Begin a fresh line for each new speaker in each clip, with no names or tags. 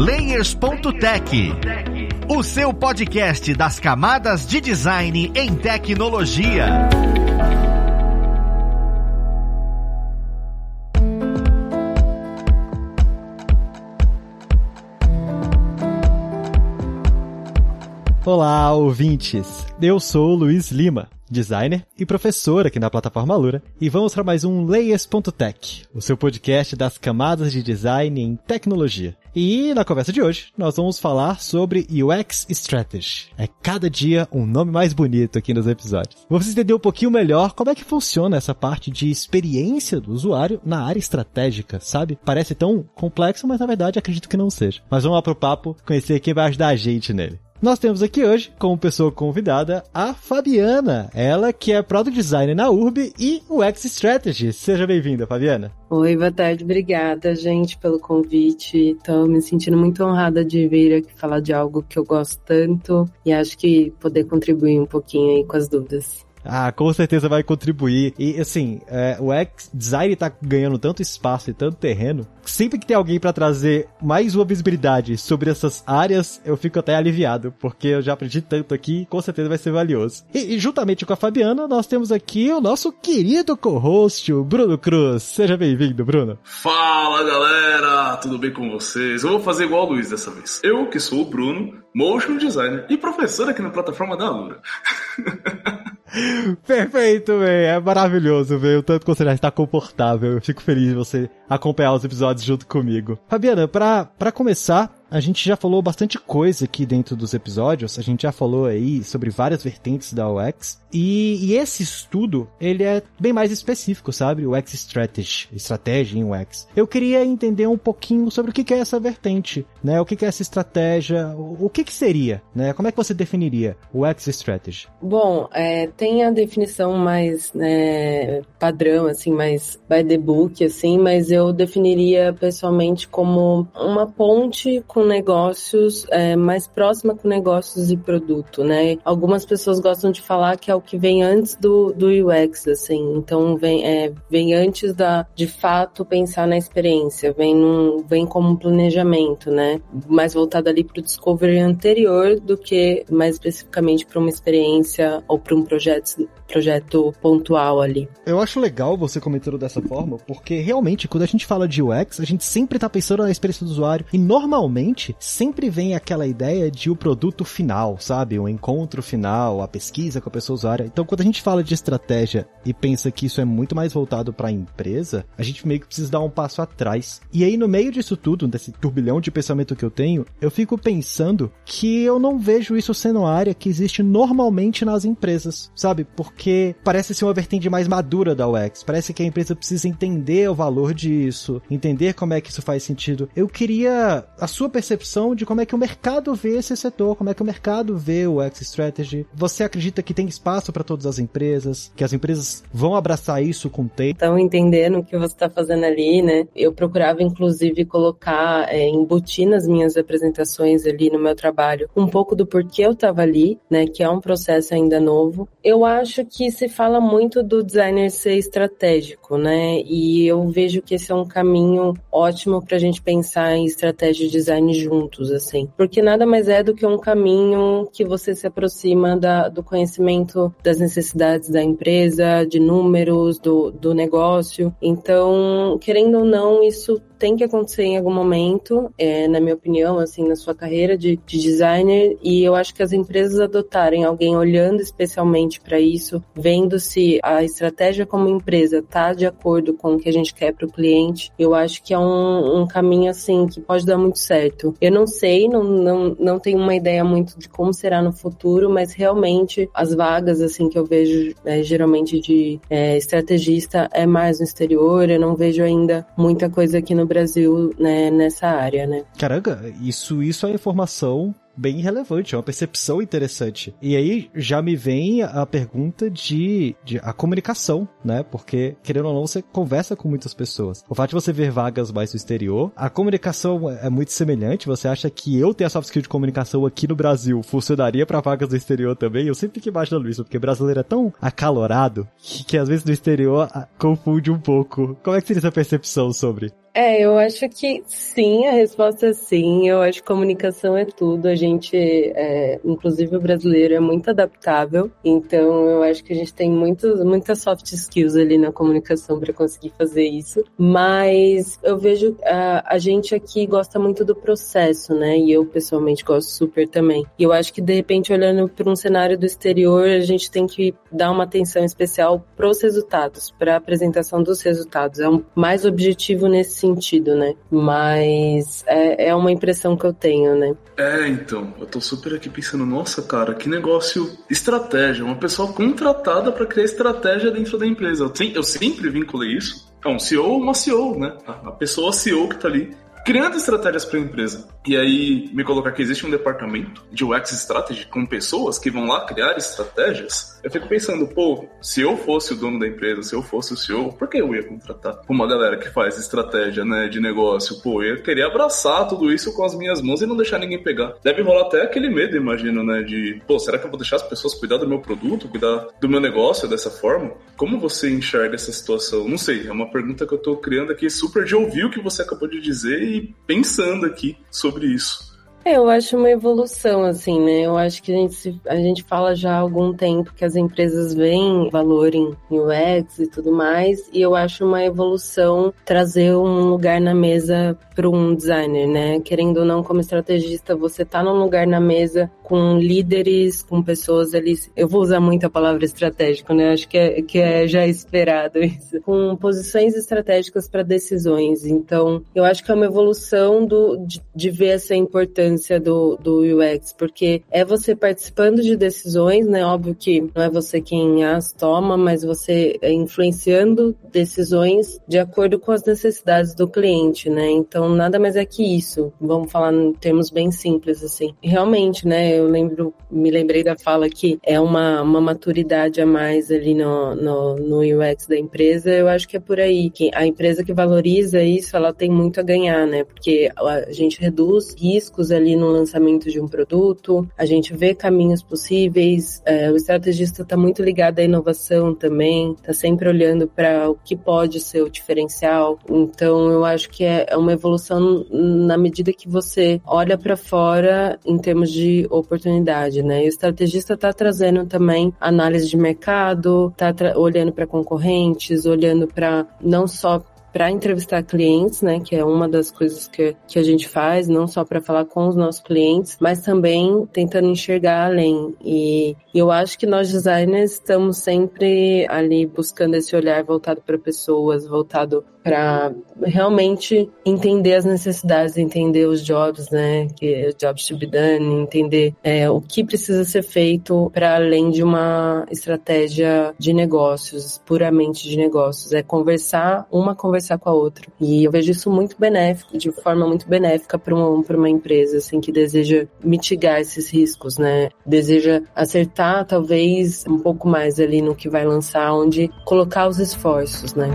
Layers.tech, o seu podcast das camadas de design em tecnologia.
Olá, ouvintes! Eu sou Luiz Lima, designer e professor aqui na plataforma Lura, e vamos para mais um Layers.tech, o seu podcast das camadas de design em tecnologia. E na conversa de hoje, nós vamos falar sobre UX Strategy. É cada dia um nome mais bonito aqui nos episódios. Vamos entender um pouquinho melhor como é que funciona essa parte de experiência do usuário na área estratégica, sabe? Parece tão complexo, mas na verdade acredito que não seja. Mas vamos lá pro papo, conhecer quem vai ajudar a gente nele. Nós temos aqui hoje, como pessoa convidada, a Fabiana. Ela que é Product Designer na URB e UX Strategy. Seja bem-vinda, Fabiana.
Oi, boa tarde. Obrigada, gente, pelo convite. Estou me sentindo muito honrada de vir aqui falar de algo que eu gosto tanto e acho que poder contribuir um pouquinho aí com as dúvidas.
Ah, com certeza vai contribuir. E assim, é, o X-Design tá ganhando tanto espaço e tanto terreno. Sempre que tem alguém para trazer mais uma visibilidade sobre essas áreas, eu fico até aliviado, porque eu já aprendi tanto aqui, com certeza vai ser valioso. E, e juntamente com a Fabiana, nós temos aqui o nosso querido co-host, o Bruno Cruz. Seja bem-vindo, Bruno.
Fala, galera! Tudo bem com vocês? Eu vou fazer igual o Luiz dessa vez. Eu, que sou o Bruno, motion designer e professor aqui na plataforma da Lura.
Perfeito, velho. É maravilhoso, velho. Tanto que você já está confortável. Eu fico feliz de você acompanhar os episódios junto comigo. Fabiana, pra, pra começar, a gente já falou bastante coisa aqui dentro dos episódios, a gente já falou aí sobre várias vertentes da UX, e, e esse estudo, ele é bem mais específico, sabe? O UX Strategy, estratégia em UX. Eu queria entender um pouquinho sobre o que é essa vertente, né? O que é essa estratégia, o que que seria, né? Como é que você definiria o UX Strategy?
Bom, é, tem a definição mais né, padrão, assim, mais by the book, assim, mas eu definiria pessoalmente como uma ponte com com negócios, é, mais próxima com negócios e produto, né? Algumas pessoas gostam de falar que é o que vem antes do, do UX, assim, então vem, é, vem antes da, de fato, pensar na experiência, vem, num, vem como um planejamento, né? Mais voltado ali para o discovery anterior do que mais especificamente para uma experiência ou para um projeto, projeto pontual ali.
Eu acho legal você comentando dessa forma, porque realmente, quando a gente fala de UX, a gente sempre está pensando na experiência do usuário e normalmente sempre vem aquela ideia de o produto final, sabe? O encontro final, a pesquisa com a pessoa usuária. Então, quando a gente fala de estratégia e pensa que isso é muito mais voltado para a empresa, a gente meio que precisa dar um passo atrás. E aí, no meio disso tudo, desse turbilhão de pensamento que eu tenho, eu fico pensando que eu não vejo isso sendo uma área que existe normalmente nas empresas, sabe? Porque parece ser uma vertente mais madura da UX. Parece que a empresa precisa entender o valor disso, entender como é que isso faz sentido. Eu queria a sua de como é que o mercado vê esse setor, como é que o mercado vê o X Strategy. Você acredita que tem espaço para todas as empresas, que as empresas vão abraçar isso com o tempo?
Estão entendendo o que você está fazendo ali, né? Eu procurava, inclusive, colocar, é, embutir nas minhas apresentações ali no meu trabalho um pouco do porquê eu estava ali, né? Que é um processo ainda novo. Eu acho que se fala muito do designer ser estratégico, né? E eu vejo que esse é um caminho ótimo para a gente pensar em estratégia de design juntos, assim. Porque nada mais é do que um caminho que você se aproxima da, do conhecimento das necessidades da empresa, de números, do, do negócio. Então, querendo ou não, isso tem que acontecer em algum momento, é, na minha opinião, assim, na sua carreira de, de designer, e eu acho que as empresas adotarem alguém olhando especialmente para isso, vendo se a estratégia como empresa está de acordo com o que a gente quer para o cliente, eu acho que é um, um caminho, assim, que pode dar muito certo. Eu não sei, não, não, não tenho uma ideia muito de como será no futuro, mas realmente as vagas, assim, que eu vejo é, geralmente de é, estrategista é mais no exterior, eu não vejo ainda muita coisa aqui no Brasil né, nessa área, né?
Caramba, isso, isso é informação bem relevante, é uma percepção interessante. E aí já me vem a pergunta de, de a comunicação, né? Porque, querendo ou não, você conversa com muitas pessoas. O fato de você ver vagas mais no exterior, a comunicação é muito semelhante. Você acha que eu ter a soft skill de comunicação aqui no Brasil funcionaria para vagas do exterior também? Eu sempre fico imaginando isso, porque brasileiro é tão acalorado que, que às vezes no exterior confunde um pouco. Como é que seria essa percepção sobre?
É, eu acho que sim, a resposta é sim. Eu acho que comunicação é tudo. A gente, é, inclusive o brasileiro, é muito adaptável. Então, eu acho que a gente tem muito, muitas soft skills ali na comunicação para conseguir fazer isso. Mas eu vejo a, a gente aqui gosta muito do processo, né? E eu pessoalmente gosto super também. E eu acho que de repente olhando para um cenário do exterior, a gente tem que dar uma atenção especial para os resultados, para a apresentação dos resultados. É um mais objetivo nesse sentido, né? Mas é, é uma impressão que eu tenho, né?
É, então, eu tô super aqui pensando, nossa, cara, que negócio estratégia, uma pessoa contratada para criar estratégia dentro da empresa. Eu, eu sempre vinculei isso é um CEO, uma CEO, né? A pessoa CEO que tá ali criando estratégias para a empresa. E aí me colocar que existe um departamento de UX Strategy com pessoas que vão lá criar estratégias, eu fico pensando, pô, se eu fosse o dono da empresa, se eu fosse o CEO, por que eu ia contratar uma galera que faz estratégia, né, de negócio? Pô, eu queria abraçar tudo isso com as minhas mãos e não deixar ninguém pegar. Deve rolar até aquele medo, imagino, né, de, pô, será que eu vou deixar as pessoas cuidar do meu produto, cuidar do meu negócio dessa forma? Como você enxerga essa situação? Não sei, é uma pergunta que eu tô criando aqui super de ouvir o que você acabou de dizer e pensando aqui sobre isso.
É, eu acho uma evolução, assim, né? Eu acho que a gente, a gente fala já há algum tempo que as empresas veem valor em UX e tudo mais, e eu acho uma evolução trazer um lugar na mesa para um designer, né? Querendo ou não, como estrategista, você tá num lugar na mesa com líderes, com pessoas ali. Eu vou usar muito a palavra estratégico, né? Acho que é, que é já esperado isso. Com posições estratégicas para decisões. Então, eu acho que é uma evolução do, de, de ver essa importância do, do UX, porque é você participando de decisões, né? Óbvio que não é você quem as toma, mas você é influenciando decisões de acordo com as necessidades do cliente, né? Então, nada mais é que isso. Vamos falar em termos bem simples, assim. Realmente, né? Eu lembro, me lembrei da fala que é uma, uma maturidade a mais ali no, no, no UX da empresa. Eu acho que é por aí. Que a empresa que valoriza isso, ela tem muito a ganhar, né? Porque a gente reduz riscos ali no lançamento de um produto, a gente vê caminhos possíveis, é, o estrategista está muito ligado à inovação também, está sempre olhando para o que pode ser o diferencial. Então, eu acho que é, é uma evolução na medida que você olha para fora em termos de oportunidade, né? E o estrategista está trazendo também análise de mercado, está olhando para concorrentes, olhando para não só para entrevistar clientes, né, que é uma das coisas que, que a gente faz, não só para falar com os nossos clientes, mas também tentando enxergar além. E, eu acho que nós designers estamos sempre ali buscando esse olhar voltado para pessoas, voltado para realmente entender as necessidades, entender os jobs, né, que jobs to be done, entender é, o que precisa ser feito para além de uma estratégia de negócios, puramente de negócios, é conversar uma conversar com a outra. E eu vejo isso muito benéfico, de forma muito benéfica para uma, uma empresa assim que deseja mitigar esses riscos, né, deseja acertar talvez um pouco mais ali no que vai lançar, onde colocar os esforços, né.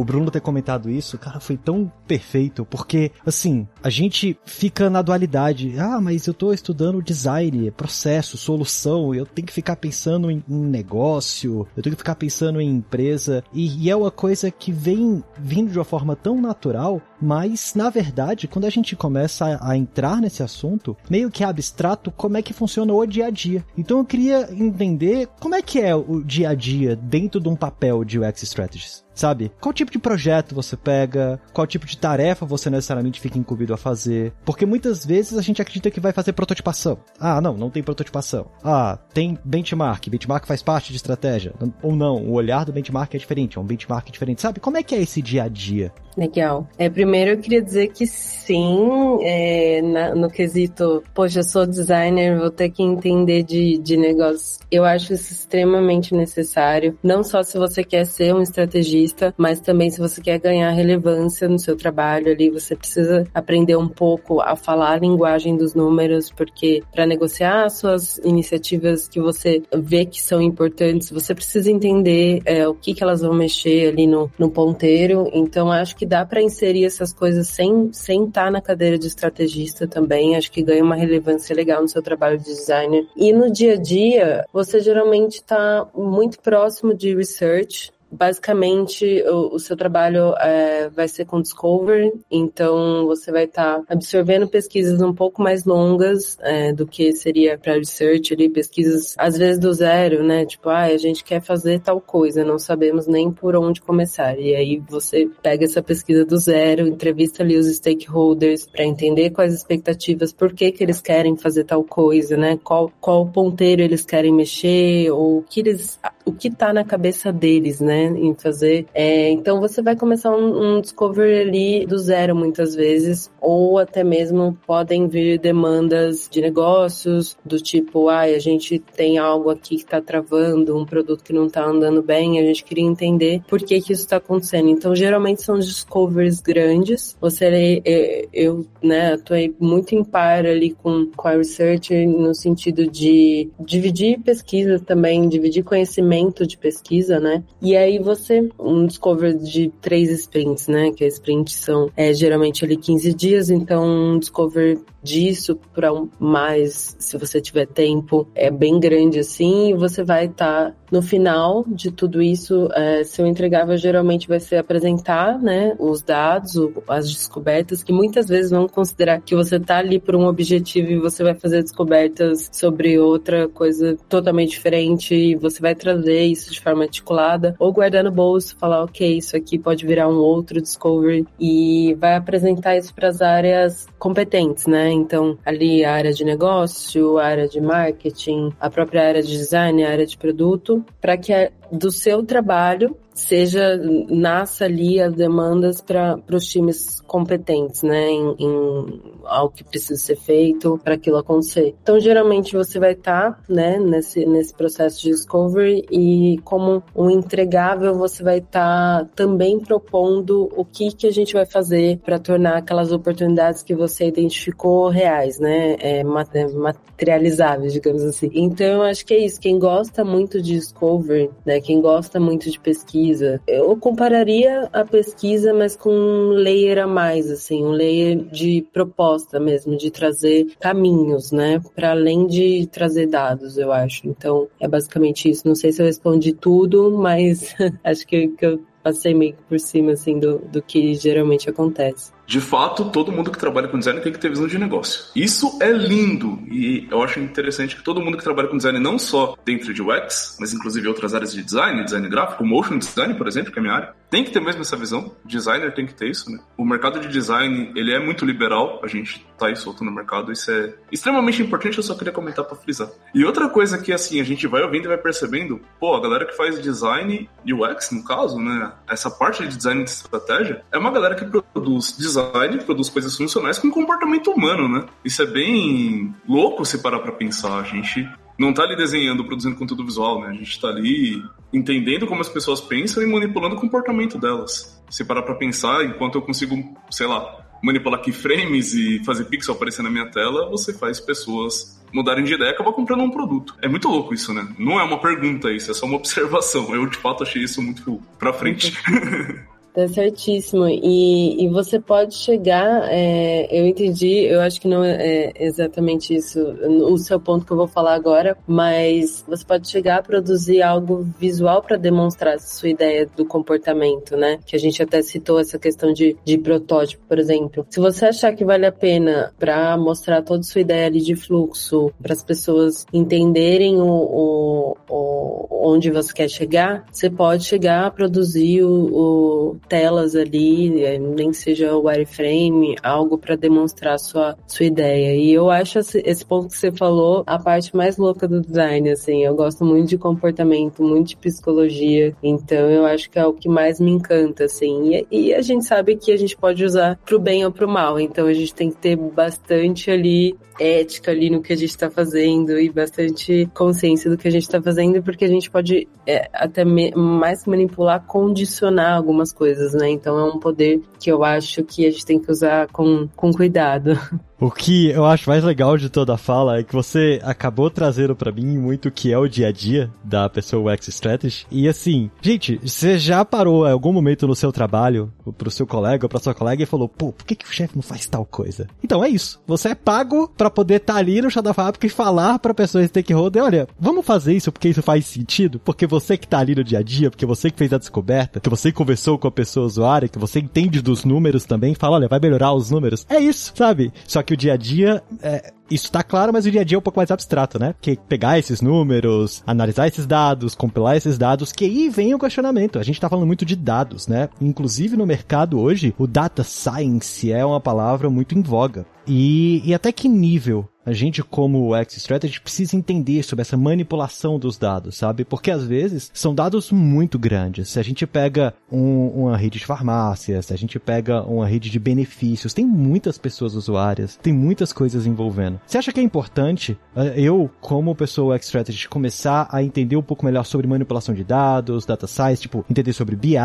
O, Bruno ter comentado isso, cara, foi tão perfeito, porque, assim, a gente fica na dualidade. Ah, mas eu tô estudando design, processo, solução, eu tenho que ficar pensando em, em negócio, eu tenho que ficar pensando em empresa, e, e é uma coisa que vem vindo de uma forma tão natural, mas, na verdade, quando a gente começa a, a entrar nesse assunto, meio que abstrato como é que funciona o dia a dia. Então eu queria entender como é que é o dia a dia dentro de um papel de UX Strategies sabe? Qual tipo de projeto você pega, qual tipo de tarefa você necessariamente fica incumbido a fazer. Porque muitas vezes a gente acredita que vai fazer prototipação. Ah, não, não tem prototipação. Ah, tem benchmark. Benchmark faz parte de estratégia. Ou não, o olhar do benchmark é diferente, é um benchmark diferente. Sabe? Como é que é esse dia a dia?
Legal. É, primeiro eu queria dizer que sim, é, na, no quesito, poxa, eu sou designer, vou ter que entender de, de negócios. Eu acho isso extremamente necessário, não só se você quer ser um estrategista, mas também se você quer ganhar relevância no seu trabalho ali, você precisa aprender um pouco a falar a linguagem dos números, porque para negociar suas iniciativas que você vê que são importantes, você precisa entender é, o que, que elas vão mexer ali no, no ponteiro. Então, acho que dá para inserir essas coisas sem sem estar tá na cadeira de estrategista também, acho que ganha uma relevância legal no seu trabalho de designer. E no dia a dia, você geralmente está muito próximo de research, basicamente o, o, seu trabalho é, vai ser com Discovery, então você vai estar tá absorvendo pesquisas um pouco mais longas é, do que seria para research ali, pesquisas às vezes do zero, né? Tipo, ah, a gente quer fazer tal coisa, não sabemos nem por onde começar. E aí você pega essa pesquisa do zero, entrevista ali os stakeholders para entender quais expectativas, por que que eles querem fazer tal coisa, né? Qual qual ponteiro eles querem mexer ou o que eles o que tá na cabeça deles, né? Em fazer. É, então você vai começar um, um discovery ali do zero muitas vezes, ou até mesmo podem vir demandas de negócios do tipo, ai, ah, a gente tem algo aqui que está travando, um produto que não está andando bem, a gente queria entender por que que isso está acontecendo. Então geralmente são discoveries grandes. Você, é, eu, né, atuei muito em par ali com, com a research no sentido de dividir pesquisa também, dividir conhecimento de pesquisa, né? E aí você, um discovery de três sprints, né? Que a sprint são é, geralmente ali 15 dias, então um discovery disso para um mais, se você tiver tempo, é bem grande assim, e você vai estar tá no final de tudo isso, é, seu entregável geralmente vai ser apresentar, né, os dados, as descobertas, que muitas vezes vão considerar que você tá ali por um objetivo e você vai fazer descobertas sobre outra coisa totalmente diferente e você vai trazer isso de forma articulada ou guardar no bolso, falar, ok, isso aqui pode virar um outro discovery e vai apresentar isso para as áreas competentes, né? Então, ali a área de negócio, a área de marketing, a própria área de design, a área de produto, para que do seu trabalho seja nasça ali as demandas para os times competentes, né, em, em algo que precisa ser feito para aquilo acontecer. Então, geralmente você vai estar, tá, né, nesse nesse processo de discovery e como um entregável você vai estar tá também propondo o que que a gente vai fazer para tornar aquelas oportunidades que você identificou reais, né, é, materializáveis, digamos assim. Então, eu acho que é isso. Quem gosta muito de discovery, né, quem gosta muito de pesquisa, eu compararia a pesquisa, mas com um layer a mais, assim, um layer de proposta mesmo, de trazer caminhos, né, para além de trazer dados, eu acho. Então, é basicamente isso. Não sei se eu respondi tudo, mas acho que, que eu passei meio por cima, assim, do, do que geralmente acontece
de fato, todo mundo que trabalha com design tem que ter visão de negócio. Isso é lindo e eu acho interessante que todo mundo que trabalha com design, não só dentro de UX, mas inclusive outras áreas de design, design gráfico, motion design, por exemplo, que é minha área, tem que ter mesmo essa visão. Designer tem que ter isso, né? O mercado de design, ele é muito liberal, a gente tá aí solto no mercado, isso é extremamente importante, eu só queria comentar para frisar. E outra coisa que, assim, a gente vai ouvindo e vai percebendo, pô, a galera que faz design UX, no caso, né, essa parte de design de estratégia, é uma galera que produz design design produz coisas funcionais com comportamento humano, né? Isso é bem louco se parar pra pensar. A gente não tá ali desenhando, produzindo conteúdo visual, né? A gente tá ali entendendo como as pessoas pensam e manipulando o comportamento delas. Se parar pra pensar, enquanto eu consigo, sei lá, manipular keyframes e fazer pixel aparecer na minha tela, você faz pessoas mudarem de ideia e acabar comprando um produto. É muito louco isso, né? Não é uma pergunta isso, é só uma observação. Eu, de fato, achei isso muito pra frente.
Tá certíssimo. E, e você pode chegar, é, eu entendi, eu acho que não é, é exatamente isso o seu ponto que eu vou falar agora, mas você pode chegar a produzir algo visual para demonstrar sua ideia do comportamento, né? Que a gente até citou essa questão de, de protótipo, por exemplo. Se você achar que vale a pena para mostrar toda sua ideia ali de fluxo, para as pessoas entenderem o, o, o, onde você quer chegar, você pode chegar a produzir o, o telas ali, é, nem seja o wireframe, algo para demonstrar sua, sua ideia. E eu acho esse ponto que você falou a parte mais louca do design, assim. Eu gosto muito de comportamento, muito de psicologia. Então eu acho que é o que mais me encanta, assim. E, e a gente sabe que a gente pode usar pro bem ou pro mal. Então a gente tem que ter bastante ali ética ali no que a gente está fazendo e bastante consciência do que a gente está fazendo, porque a gente pode é, até mais manipular, condicionar algumas coisas, né? Então é um poder que eu acho que a gente tem que usar com, com cuidado.
O que eu acho mais legal de toda a fala é que você acabou trazendo para mim muito o que é o dia a dia da pessoa UX Strategy. E assim, gente, você já parou em algum momento no seu trabalho, pro seu colega ou pra sua colega e falou, pô, por que, que o chefe não faz tal coisa? Então é isso. Você é pago para poder estar tá ali no chão da fábrica e falar pra pessoa stakeholder, olha, vamos fazer isso porque isso faz sentido, porque você que tá ali no dia a dia, porque você que fez a descoberta, que você conversou com a pessoa usuária, que você entende dos números também, fala, olha, vai melhorar os números. É isso, sabe? Só que o dia a dia é, isso tá claro, mas o dia a dia é um pouco mais abstrato, né? Porque pegar esses números, analisar esses dados, compilar esses dados, que aí vem o questionamento. A gente tá falando muito de dados, né? Inclusive no mercado hoje, o data science é uma palavra muito em voga. E, e até que nível a gente, como UX Strategy, precisa entender sobre essa manipulação dos dados, sabe? Porque às vezes são dados muito grandes. Se a gente pega um, uma rede de farmácias, se a gente pega uma rede de benefícios, tem muitas pessoas usuárias, tem muitas coisas envolvendo. Você acha que é importante eh, eu, como pessoa UX Strategy, começar a entender um pouco melhor sobre manipulação de dados, data science, tipo, entender sobre BI,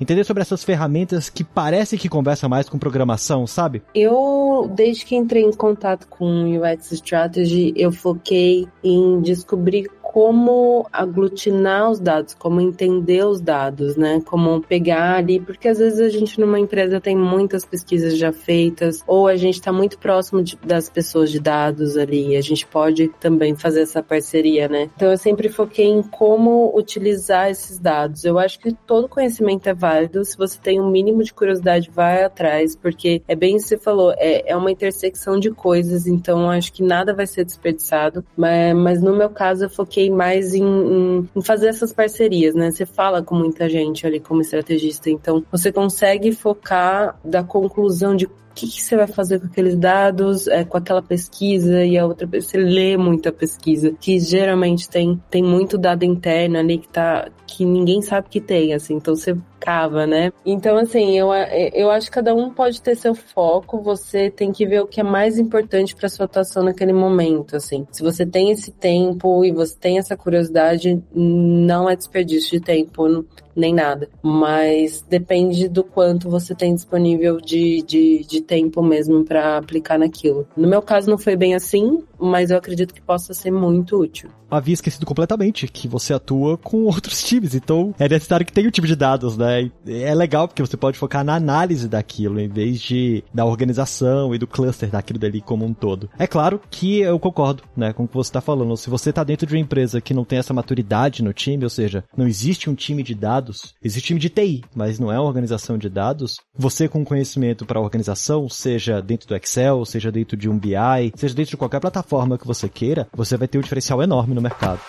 entender sobre essas ferramentas que parece que conversa mais com programação, sabe?
Eu, desde que entrei em contato com UX Strategy, eu foquei em descobrir como aglutinar os dados, como entender os dados, né? Como pegar ali, porque às vezes a gente numa empresa tem muitas pesquisas já feitas, ou a gente está muito próximo de, das pessoas de dados ali, a gente pode também fazer essa parceria, né? Então eu sempre foquei em como utilizar esses dados. Eu acho que todo conhecimento é válido, se você tem um mínimo de curiosidade, vai atrás, porque é bem você falou, é, é uma intersecção de coisas, então acho que nada vai ser desperdiçado, mas, mas no meu caso eu foquei foquei mais em, em, em, fazer essas parcerias, né? Você fala com muita gente ali como estrategista, então você consegue focar da conclusão de o que, que, você vai fazer com aqueles dados, é, com aquela pesquisa e a outra você lê muita pesquisa, que geralmente tem, tem muito dado interno ali que tá que ninguém sabe que tem, assim, então você cava, né? Então, assim, eu, eu acho que cada um pode ter seu foco, você tem que ver o que é mais importante para sua atuação naquele momento, assim. Se você tem esse tempo e você tem essa curiosidade, não é desperdício de tempo, nem nada. Mas depende do quanto você tem disponível de, de, de tempo mesmo para aplicar naquilo. No meu caso, não foi bem assim, mas eu acredito que possa ser muito útil.
Havia esquecido completamente que você atua com outros times, então é necessário que tenha o um time de dados, né? É legal porque você pode focar na análise daquilo em vez de da organização e do cluster daquilo dali como um todo. É claro que eu concordo, né, com o que você está falando. Se você está dentro de uma empresa que não tem essa maturidade no time, ou seja, não existe um time de dados, existe time de TI, mas não é uma organização de dados, você com conhecimento para a organização, seja dentro do Excel, seja dentro de um BI, seja dentro de qualquer plataforma que você queira, você vai ter um diferencial enorme no mercado.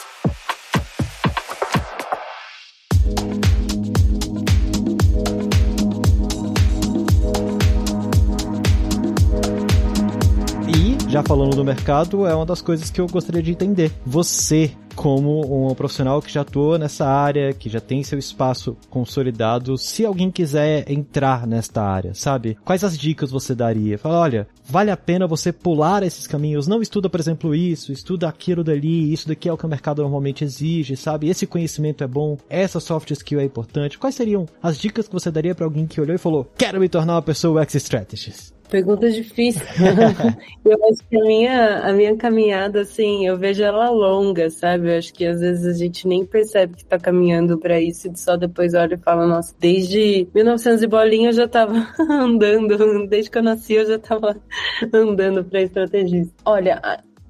Falando do mercado, é uma das coisas que eu gostaria de entender. Você, como um profissional que já atua nessa área, que já tem seu espaço consolidado, se alguém quiser entrar nesta área, sabe? Quais as dicas você daria? Fala, olha, vale a pena você pular esses caminhos, não estuda, por exemplo, isso, estuda aquilo dali, isso daqui é o que o mercado normalmente exige, sabe? Esse conhecimento é bom, essa soft skill é importante. Quais seriam as dicas que você daria para alguém que olhou e falou: "Quero me tornar uma pessoa UX strategist"?
Pergunta difícil. eu acho que a minha, a minha caminhada, assim, eu vejo ela longa, sabe? Eu acho que às vezes a gente nem percebe que tá caminhando para isso e só depois olha e fala, nossa, desde 1900 e bolinha eu já tava andando, desde que eu nasci eu já tava andando para estrategista. Olha,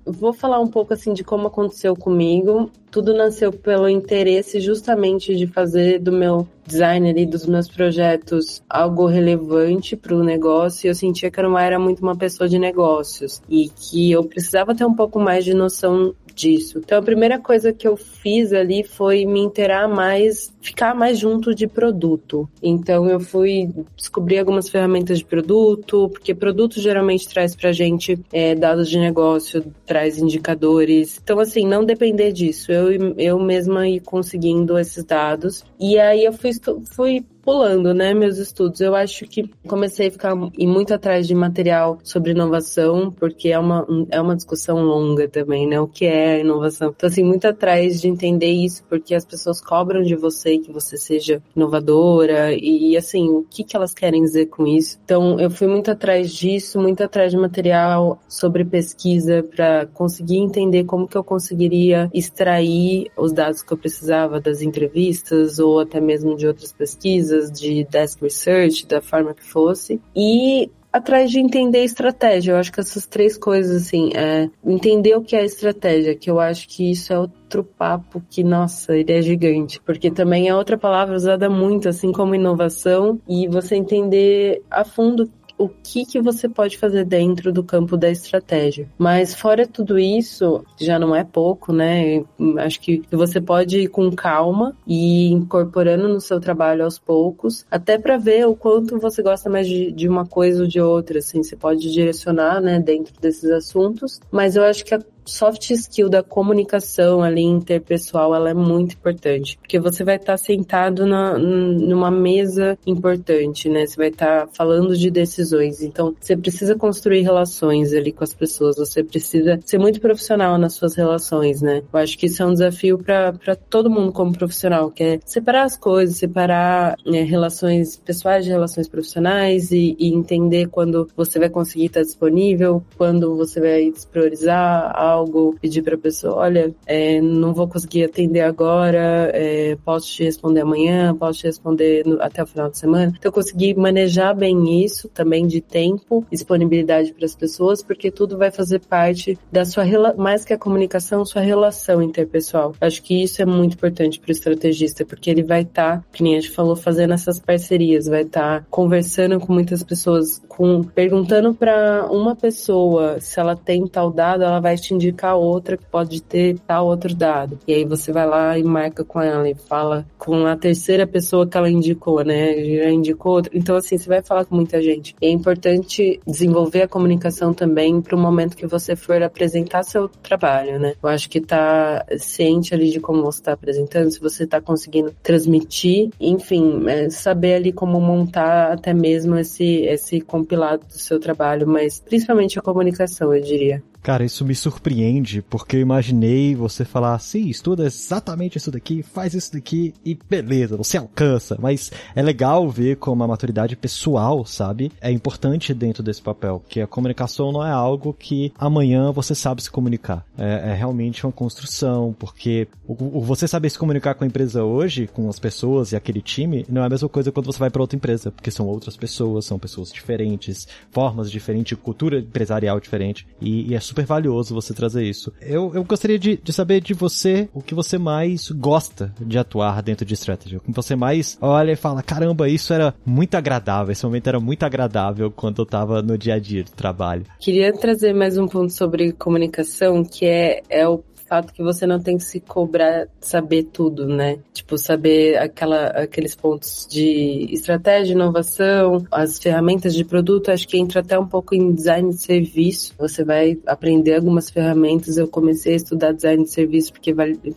vou falar um pouco assim de como aconteceu comigo. Tudo nasceu pelo interesse justamente de fazer do meu design ali, dos meus projetos, algo relevante para o negócio. Eu sentia que eu não era muito uma pessoa de negócios e que eu precisava ter um pouco mais de noção disso. Então a primeira coisa que eu fiz ali foi me inteirar mais, ficar mais junto de produto. Então eu fui descobrir algumas ferramentas de produto, porque produto geralmente traz pra gente é, dados de negócio, traz indicadores. Então assim, não depender disso. Eu, eu mesma ir conseguindo esses dados. E aí eu fui, fui pulando, né, meus estudos. Eu acho que comecei a ficar e muito atrás de material sobre inovação, porque é uma, é uma discussão longa também, né? O que é inovação? Então, assim, muito atrás de entender isso, porque as pessoas cobram de você que você seja inovadora e, assim, o que, que elas querem dizer com isso. Então, eu fui muito atrás disso, muito atrás de material sobre pesquisa para conseguir entender como que eu conseguiria extrair os dados que eu precisava das entrevistas ou até mesmo de outras pesquisas, de desk research, da forma que fosse. E atrás de entender estratégia. Eu acho que essas três coisas, assim, é entender o que é estratégia, que eu acho que isso é outro papo que, nossa, ele é gigante. Porque também é outra palavra usada muito, assim como inovação, e você entender a fundo o que, que você pode fazer dentro do campo da estratégia. Mas fora tudo isso, já não é pouco, né? Acho que você pode ir com calma e incorporando no seu trabalho aos poucos, até para ver o quanto você gosta mais de, de uma coisa ou de outra, assim, você pode direcionar, né, dentro desses assuntos, mas eu acho que a soft skill da comunicação ali interpessoal, ela é muito importante, porque você vai estar tá sentado na, numa mesa importante, né? Você vai estar tá falando de decisões, então você precisa construir relações ali com as pessoas, você precisa ser muito profissional nas suas relações, né? Eu acho que isso é um desafio para todo mundo como profissional, que é separar as coisas, separar né, relações pessoais de relações profissionais e, e entender quando você vai conseguir estar disponível, quando você vai despriorizar algo, pedir para a pessoa, olha, é, não vou conseguir atender agora, é, posso te responder amanhã, posso te responder no, até o final de semana. Então, eu consegui manejar bem isso também de tempo, disponibilidade para as pessoas, porque tudo vai fazer parte da sua mais que a comunicação, sua relação interpessoal. Acho que isso é muito importante para o estrategista, porque ele vai estar, tá, que nem a gente falou, fazendo essas parcerias, vai estar tá conversando com muitas pessoas, com perguntando para uma pessoa se ela tem tal dado, ela vai te indicar outra que pode ter tal outro dado. E aí você vai lá e marca com ela e fala com a terceira pessoa que ela indicou, né? Já indicou outra. Então, assim, você vai falar com muita gente. E é importante desenvolver a comunicação também para o momento que você for apresentar seu trabalho, né? Eu acho que tá ciente ali de como você está apresentando, se você está conseguindo transmitir, enfim, é saber ali como montar até mesmo esse, esse compilado do seu trabalho, mas principalmente a comunicação, eu diria.
Cara, isso me surpreende, porque eu imaginei você falar assim, estuda exatamente isso daqui, faz isso daqui e beleza, você alcança. Mas é legal ver como a maturidade pessoal, sabe, é importante dentro desse papel, que a comunicação não é algo que amanhã você sabe se comunicar. É, é realmente uma construção, porque o, o, você saber se comunicar com a empresa hoje, com as pessoas e aquele time, não é a mesma coisa quando você vai para outra empresa, porque são outras pessoas, são pessoas diferentes, formas diferentes, cultura empresarial diferente, e, e é super valioso você trazer isso. Eu, eu gostaria de, de saber de você o que você mais gosta de atuar dentro de strategy. O que você mais olha e fala, caramba, isso era muito agradável, esse momento era muito agradável quando eu tava no dia a dia do trabalho.
Queria trazer mais um ponto sobre comunicação, que é, é o fato que você não tem que se cobrar saber tudo, né? Tipo, saber aquela, aqueles pontos de estratégia, inovação, as ferramentas de produto, acho que entra até um pouco em design de serviço. Você vai aprender algumas ferramentas. Eu comecei a estudar design de serviço porque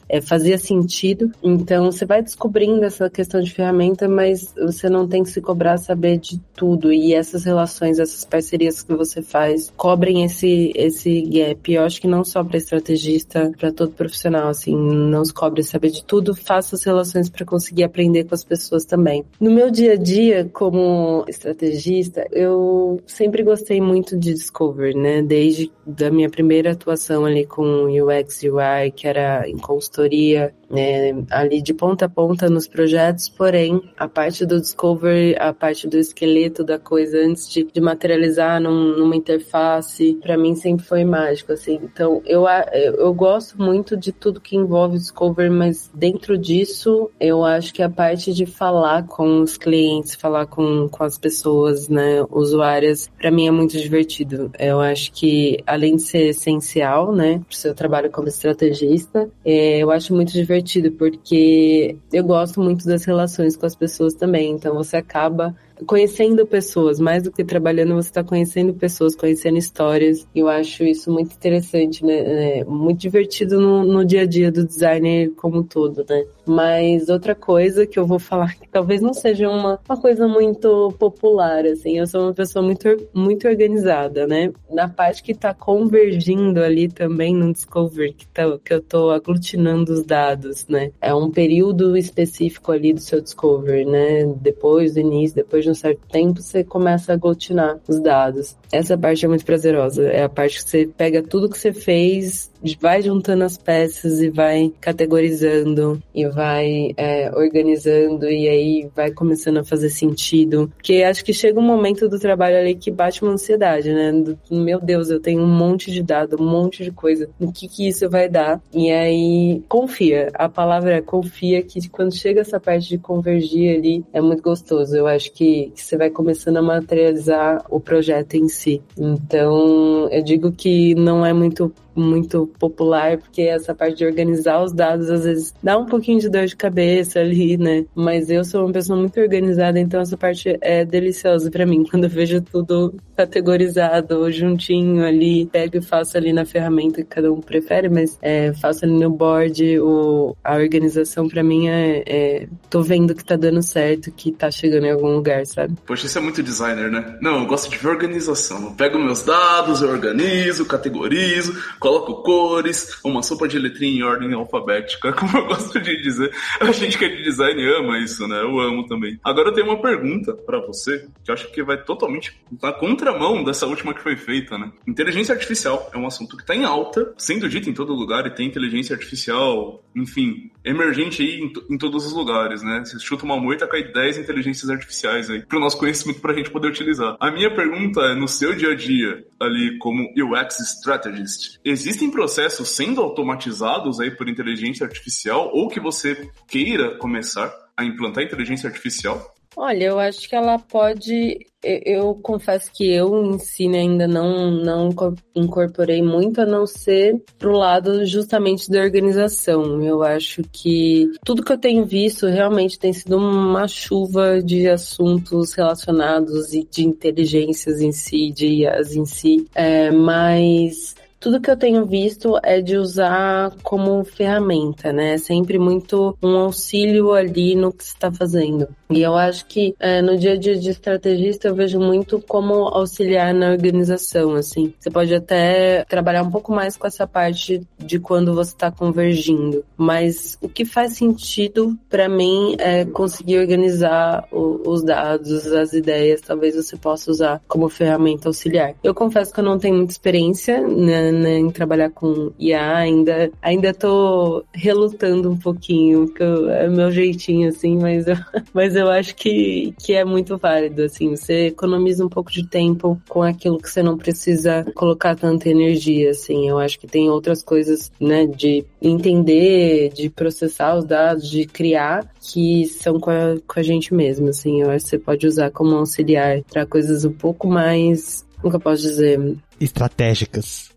é, fazia sentido. Então, você vai descobrindo essa questão de ferramenta, mas você não tem que se cobrar saber de tudo. E essas relações, essas parcerias que você faz, cobrem esse, esse gap. Eu acho que não só para estrategista, para todo profissional, assim, não se cobre saber de tudo, faça as relações para conseguir aprender com as pessoas também. No meu dia a dia, como estrategista, eu sempre gostei muito de Discover, né? Desde da minha primeira atuação ali com UX UI, que era em consultoria, né, ali de ponta a ponta nos projetos, porém, a parte do Discover, a parte do esqueleto da coisa antes de, de materializar num, numa interface, para mim sempre foi mágico, assim. Então, eu, eu gosto muito de tudo que envolve Discover, mas dentro disso, eu acho que a parte de falar com os clientes, falar com, com as pessoas, né, usuárias, para mim é muito divertido. Eu acho que, além de ser essencial, né, pro seu trabalho como estrategista, é, eu acho muito divertido, porque eu gosto muito das relações com as pessoas também, então você acaba conhecendo pessoas, mais do que trabalhando, você está conhecendo pessoas, conhecendo histórias. Eu acho isso muito interessante, né? É muito divertido no, no dia a dia do designer como um todo, né? Mas outra coisa que eu vou falar que talvez não seja uma, uma coisa muito popular, assim, eu sou uma pessoa muito, muito organizada, né? Na parte que está convergindo ali também no Discover, que, tá, que eu estou aglutinando os dados, né? É um período específico ali do seu Discover, né? Depois do início, depois de um certo tempo, você começa a aglutinar os dados. Essa parte é muito prazerosa. É a parte que você pega tudo que você fez, vai juntando as peças e vai categorizando e vai é, organizando e aí vai começando a fazer sentido. Porque acho que chega um momento do trabalho ali que bate uma ansiedade, né? Do, meu Deus, eu tenho um monte de dado, um monte de coisa. O que que isso vai dar? E aí, confia. A palavra é confia que quando chega essa parte de convergir ali, é muito gostoso. Eu acho que, que você vai começando a materializar o projeto em si. Então, eu digo que não é muito muito popular, porque essa parte de organizar os dados às vezes dá um pouquinho de dor de cabeça ali, né? Mas eu sou uma pessoa muito organizada, então essa parte é deliciosa para mim. Quando eu vejo tudo categorizado, juntinho ali, pego e faço ali na ferramenta que cada um prefere, mas é, faço ali no board, o, a organização para mim é, é, tô vendo que tá dando certo, que tá chegando em algum lugar, sabe?
Poxa, isso é muito designer, né? Não, eu gosto de ver organização. Eu pego meus dados, eu organizo, categorizo, coloco cores, uma sopa de letrinha em ordem alfabética, como eu gosto de dizer. A gente que é de design ama isso, né? Eu amo também. Agora eu tenho uma pergunta para você, que eu acho que vai totalmente na contramão dessa última que foi feita, né? Inteligência artificial é um assunto que tá em alta, sendo dito em todo lugar, e tem inteligência artificial, enfim, emergente aí em, em todos os lugares, né? Você chuta uma moita, cai 10 inteligências artificiais aí, pro nosso conhecimento pra gente poder utilizar. A minha pergunta é, no seu dia a dia, ali como UX Strategist, existem processos sendo automatizados aí por inteligência artificial ou que você queira começar a implantar inteligência artificial?
Olha, eu acho que ela pode. Eu confesso que eu em si né, ainda não, não incorporei muito, a não ser pro lado justamente da organização. Eu acho que tudo que eu tenho visto realmente tem sido uma chuva de assuntos relacionados e de inteligências em si, de IAs em si, é, mas tudo que eu tenho visto é de usar como ferramenta, né? Sempre muito um auxílio ali no que está fazendo. E eu acho que é, no dia a dia de estrategista eu vejo muito como auxiliar na organização, assim. Você pode até trabalhar um pouco mais com essa parte de quando você está convergindo, mas o que faz sentido para mim é conseguir organizar o, os dados, as ideias, talvez você possa usar como ferramenta auxiliar. Eu confesso que eu não tenho muita experiência né, né, em trabalhar com IA, ainda, ainda tô relutando um pouquinho, que eu, é meu jeitinho, assim, mas eu, mas eu acho que, que é muito válido, assim, você economiza um pouco de tempo com aquilo que você não precisa colocar tanta energia, assim, eu acho que tem outras coisas, né, de entender, de processar os dados, de criar, que são com a, com a gente mesmo, assim, eu acho que você pode usar como auxiliar para coisas um pouco mais, eu posso dizer?
Estratégicas.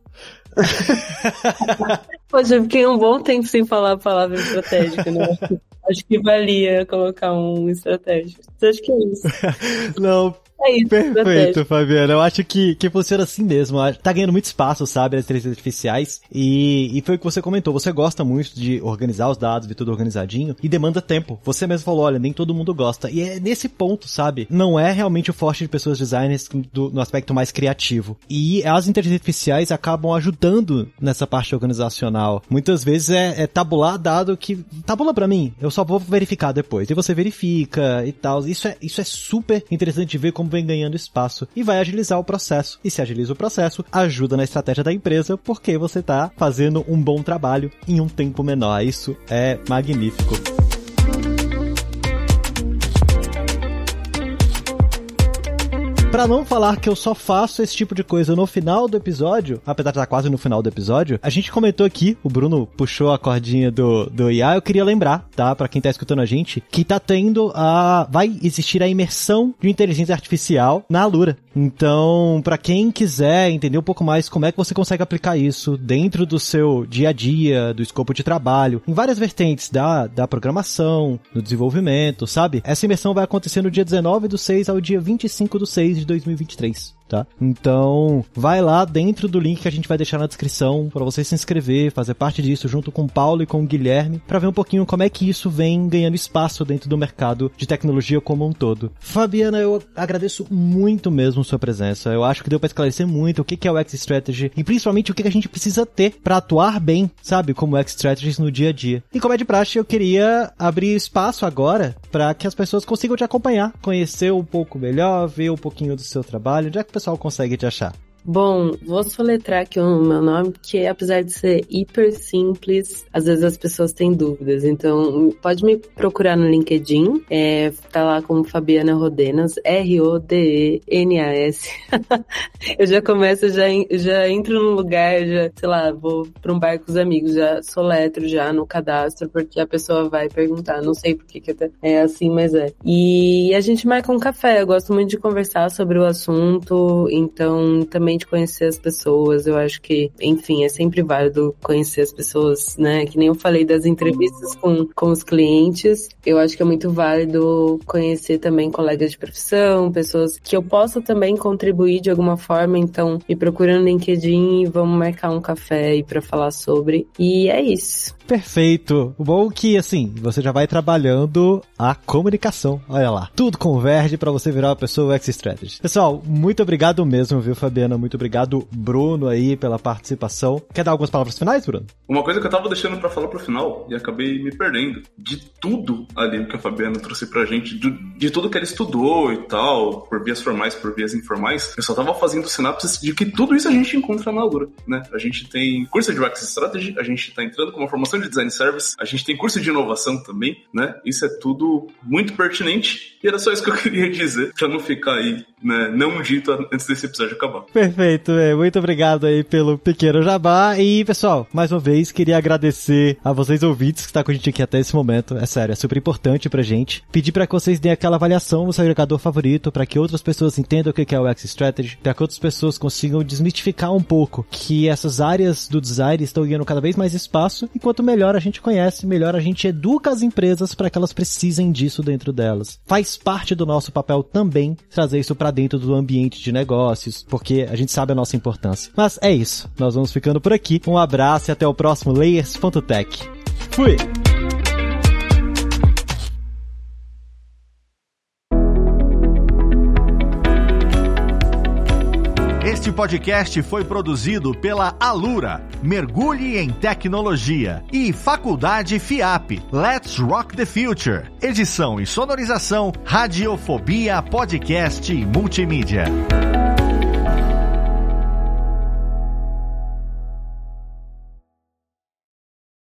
Poxa, eu fiquei um bom tempo sem falar a palavra estratégica, né? Acho que valia colocar um estratégico. Acha que é isso?
Não, é isso, Perfeito, Fabiana. Eu acho que, que funciona assim mesmo. Tá ganhando muito espaço, sabe, as inteligências artificiais. E, e foi o que você comentou. Você gosta muito de organizar os dados, ver tudo organizadinho, e demanda tempo. Você mesmo falou, olha, nem todo mundo gosta. E é nesse ponto, sabe? Não é realmente o forte de pessoas designers do, no aspecto mais criativo. E as inteligências artificiais acabam ajudando nessa parte organizacional. Muitas vezes é, é tabular dado que tabula para mim. Eu só vou verificar depois. E você verifica e tal. Isso é, isso é super interessante de ver como vem ganhando espaço e vai agilizar o processo. E se agiliza o processo, ajuda na estratégia da empresa porque você está fazendo um bom trabalho em um tempo menor. Isso é magnífico. Pra não falar que eu só faço esse tipo de coisa no final do episódio, apesar de estar quase no final do episódio, a gente comentou aqui, o Bruno puxou a cordinha do, do IA, eu queria lembrar, tá? Pra quem tá escutando a gente, que tá tendo a. Vai existir a imersão de inteligência artificial na Alura. Então, para quem quiser entender um pouco mais como é que você consegue aplicar isso dentro do seu dia a dia, do escopo de trabalho, em várias vertentes da, da programação, do desenvolvimento, sabe? Essa imersão vai acontecer no dia 19 do 6 ao dia 25 do 6 de 2023 tá? Então, vai lá dentro do link que a gente vai deixar na descrição para você se inscrever, fazer parte disso junto com o Paulo e com o Guilherme, para ver um pouquinho como é que isso vem ganhando espaço dentro do mercado de tecnologia como um todo. Fabiana, eu agradeço muito mesmo sua presença. Eu acho que deu para esclarecer muito o que é o X-Strategy e principalmente o que a gente precisa ter para atuar bem, sabe, como X-Strategies no dia a dia. E como é de praxe, eu queria abrir espaço agora para que as pessoas consigam te acompanhar, conhecer um pouco melhor, ver um pouquinho do seu trabalho, já que pessoal consegue te achar?
Bom, vou soletrar aqui o meu nome, porque apesar de ser hiper simples, às vezes as pessoas têm dúvidas. Então, pode me procurar no LinkedIn, é, tá lá como Fabiana Rodenas, R-O-D-E-N-A-S. eu já começo, já, já entro num lugar, já, sei lá, vou pra um bar com os amigos, já soletro já no cadastro, porque a pessoa vai perguntar, não sei por que, que é assim, mas é. E a gente marca um café, eu gosto muito de conversar sobre o assunto, então também de conhecer as pessoas. Eu acho que, enfim, é sempre válido conhecer as pessoas, né? Que nem eu falei das entrevistas com, com os clientes. Eu acho que é muito válido conhecer também colegas de profissão, pessoas que eu possa também contribuir de alguma forma. Então, me procura no LinkedIn e vamos marcar um café aí para falar sobre. E é isso.
Perfeito. O bom é que, assim, você já vai trabalhando a comunicação. Olha lá. Tudo converge para você virar uma pessoa X-Strategy. Pessoal, muito obrigado mesmo, viu, Fabiana? Muito obrigado, Bruno, aí, pela participação. Quer dar algumas palavras finais, Bruno?
Uma coisa que eu tava deixando para falar pro final e acabei me perdendo. De tudo ali que a Fabiana trouxe pra gente, de, de tudo que ela estudou e tal, por vias formais, por vias informais, eu só tava fazendo sinapses de que tudo isso a gente encontra na Alura, né? A gente tem curso de Wax Strategy, a gente tá entrando com uma formação de design service, a gente tem curso de inovação também, né? Isso é tudo muito pertinente e era só isso que eu queria dizer, pra não ficar aí, né, não dito antes desse episódio acabar.
Perfeito, é. muito obrigado aí pelo pequeno jabá e, pessoal, mais uma vez, queria agradecer a vocês ouvintes que estão tá com a gente aqui até esse momento, é sério, é super importante pra gente. Pedir para que vocês deem aquela avaliação no seu agregador favorito, para que outras pessoas entendam o que é o X Strategy, para que outras pessoas consigam desmistificar um pouco que essas áreas do design estão ganhando cada vez mais espaço, enquanto melhor a gente conhece, melhor a gente educa as empresas para que elas precisem disso dentro delas. Faz parte do nosso papel também trazer isso para dentro do ambiente de negócios, porque a gente sabe a nossa importância. Mas é isso, nós vamos ficando por aqui. Um abraço e até o próximo Layers.tech. Fui!
Este podcast foi produzido pela Alura, Mergulhe em Tecnologia, e Faculdade FIAP, Let's Rock the Future. Edição e sonorização, Radiofobia Podcast e Multimídia.